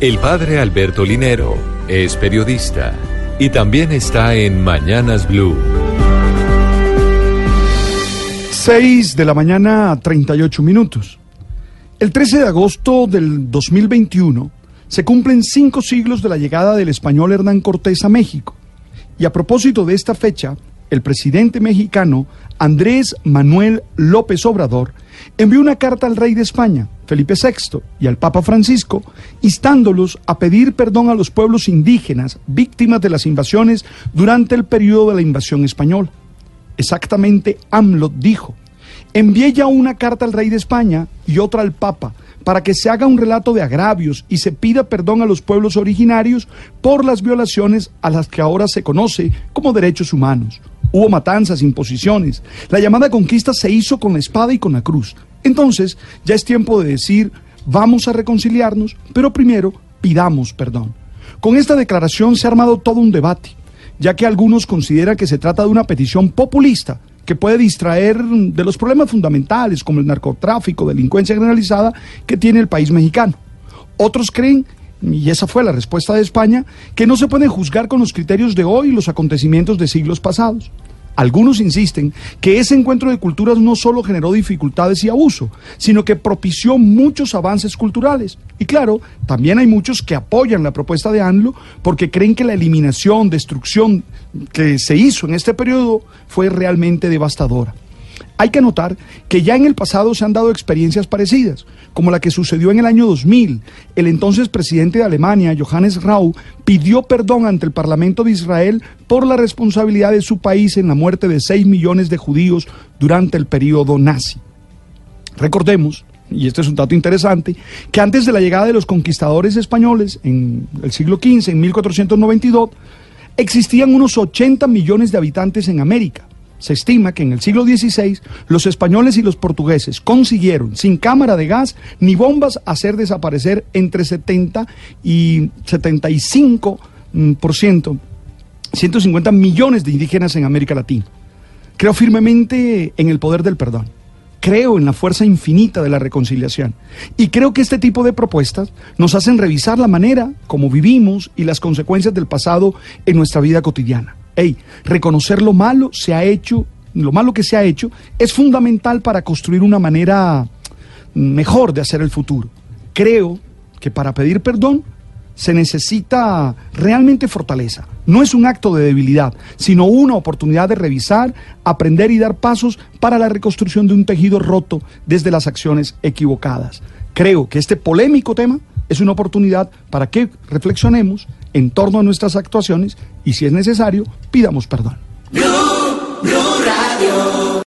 El padre Alberto Linero es periodista y también está en Mañanas Blue. 6 de la mañana, 38 minutos. El 13 de agosto del 2021 se cumplen cinco siglos de la llegada del español Hernán Cortés a México. Y a propósito de esta fecha, el presidente mexicano Andrés Manuel López Obrador envió una carta al rey de España, Felipe VI, y al Papa Francisco, instándolos a pedir perdón a los pueblos indígenas víctimas de las invasiones durante el periodo de la invasión española. Exactamente AMLO dijo, envié ya una carta al rey de España y otra al Papa para que se haga un relato de agravios y se pida perdón a los pueblos originarios por las violaciones a las que ahora se conoce como derechos humanos. Hubo matanzas, imposiciones. La llamada conquista se hizo con la espada y con la cruz. Entonces, ya es tiempo de decir, vamos a reconciliarnos, pero primero pidamos perdón. Con esta declaración se ha armado todo un debate, ya que algunos consideran que se trata de una petición populista que puede distraer de los problemas fundamentales como el narcotráfico, delincuencia generalizada que tiene el país mexicano. Otros creen y esa fue la respuesta de España, que no se pueden juzgar con los criterios de hoy los acontecimientos de siglos pasados. Algunos insisten que ese encuentro de culturas no solo generó dificultades y abuso, sino que propició muchos avances culturales. Y claro, también hay muchos que apoyan la propuesta de ANLO porque creen que la eliminación, destrucción que se hizo en este periodo fue realmente devastadora. Hay que notar que ya en el pasado se han dado experiencias parecidas, como la que sucedió en el año 2000. El entonces presidente de Alemania, Johannes Rau, pidió perdón ante el Parlamento de Israel por la responsabilidad de su país en la muerte de 6 millones de judíos durante el periodo nazi. Recordemos, y este es un dato interesante, que antes de la llegada de los conquistadores españoles en el siglo XV, en 1492, existían unos 80 millones de habitantes en América. Se estima que en el siglo XVI los españoles y los portugueses consiguieron, sin cámara de gas ni bombas, hacer desaparecer entre 70 y 75 por ciento, 150 millones de indígenas en América Latina. Creo firmemente en el poder del perdón. Creo en la fuerza infinita de la reconciliación. Y creo que este tipo de propuestas nos hacen revisar la manera como vivimos y las consecuencias del pasado en nuestra vida cotidiana reconocer lo malo se ha hecho, lo malo que se ha hecho, es fundamental para construir una manera mejor de hacer el futuro. Creo que para pedir perdón se necesita realmente fortaleza. No es un acto de debilidad, sino una oportunidad de revisar, aprender y dar pasos para la reconstrucción de un tejido roto desde las acciones equivocadas. Creo que este polémico tema es una oportunidad para que reflexionemos en torno a nuestras actuaciones y si es necesario, pidamos perdón.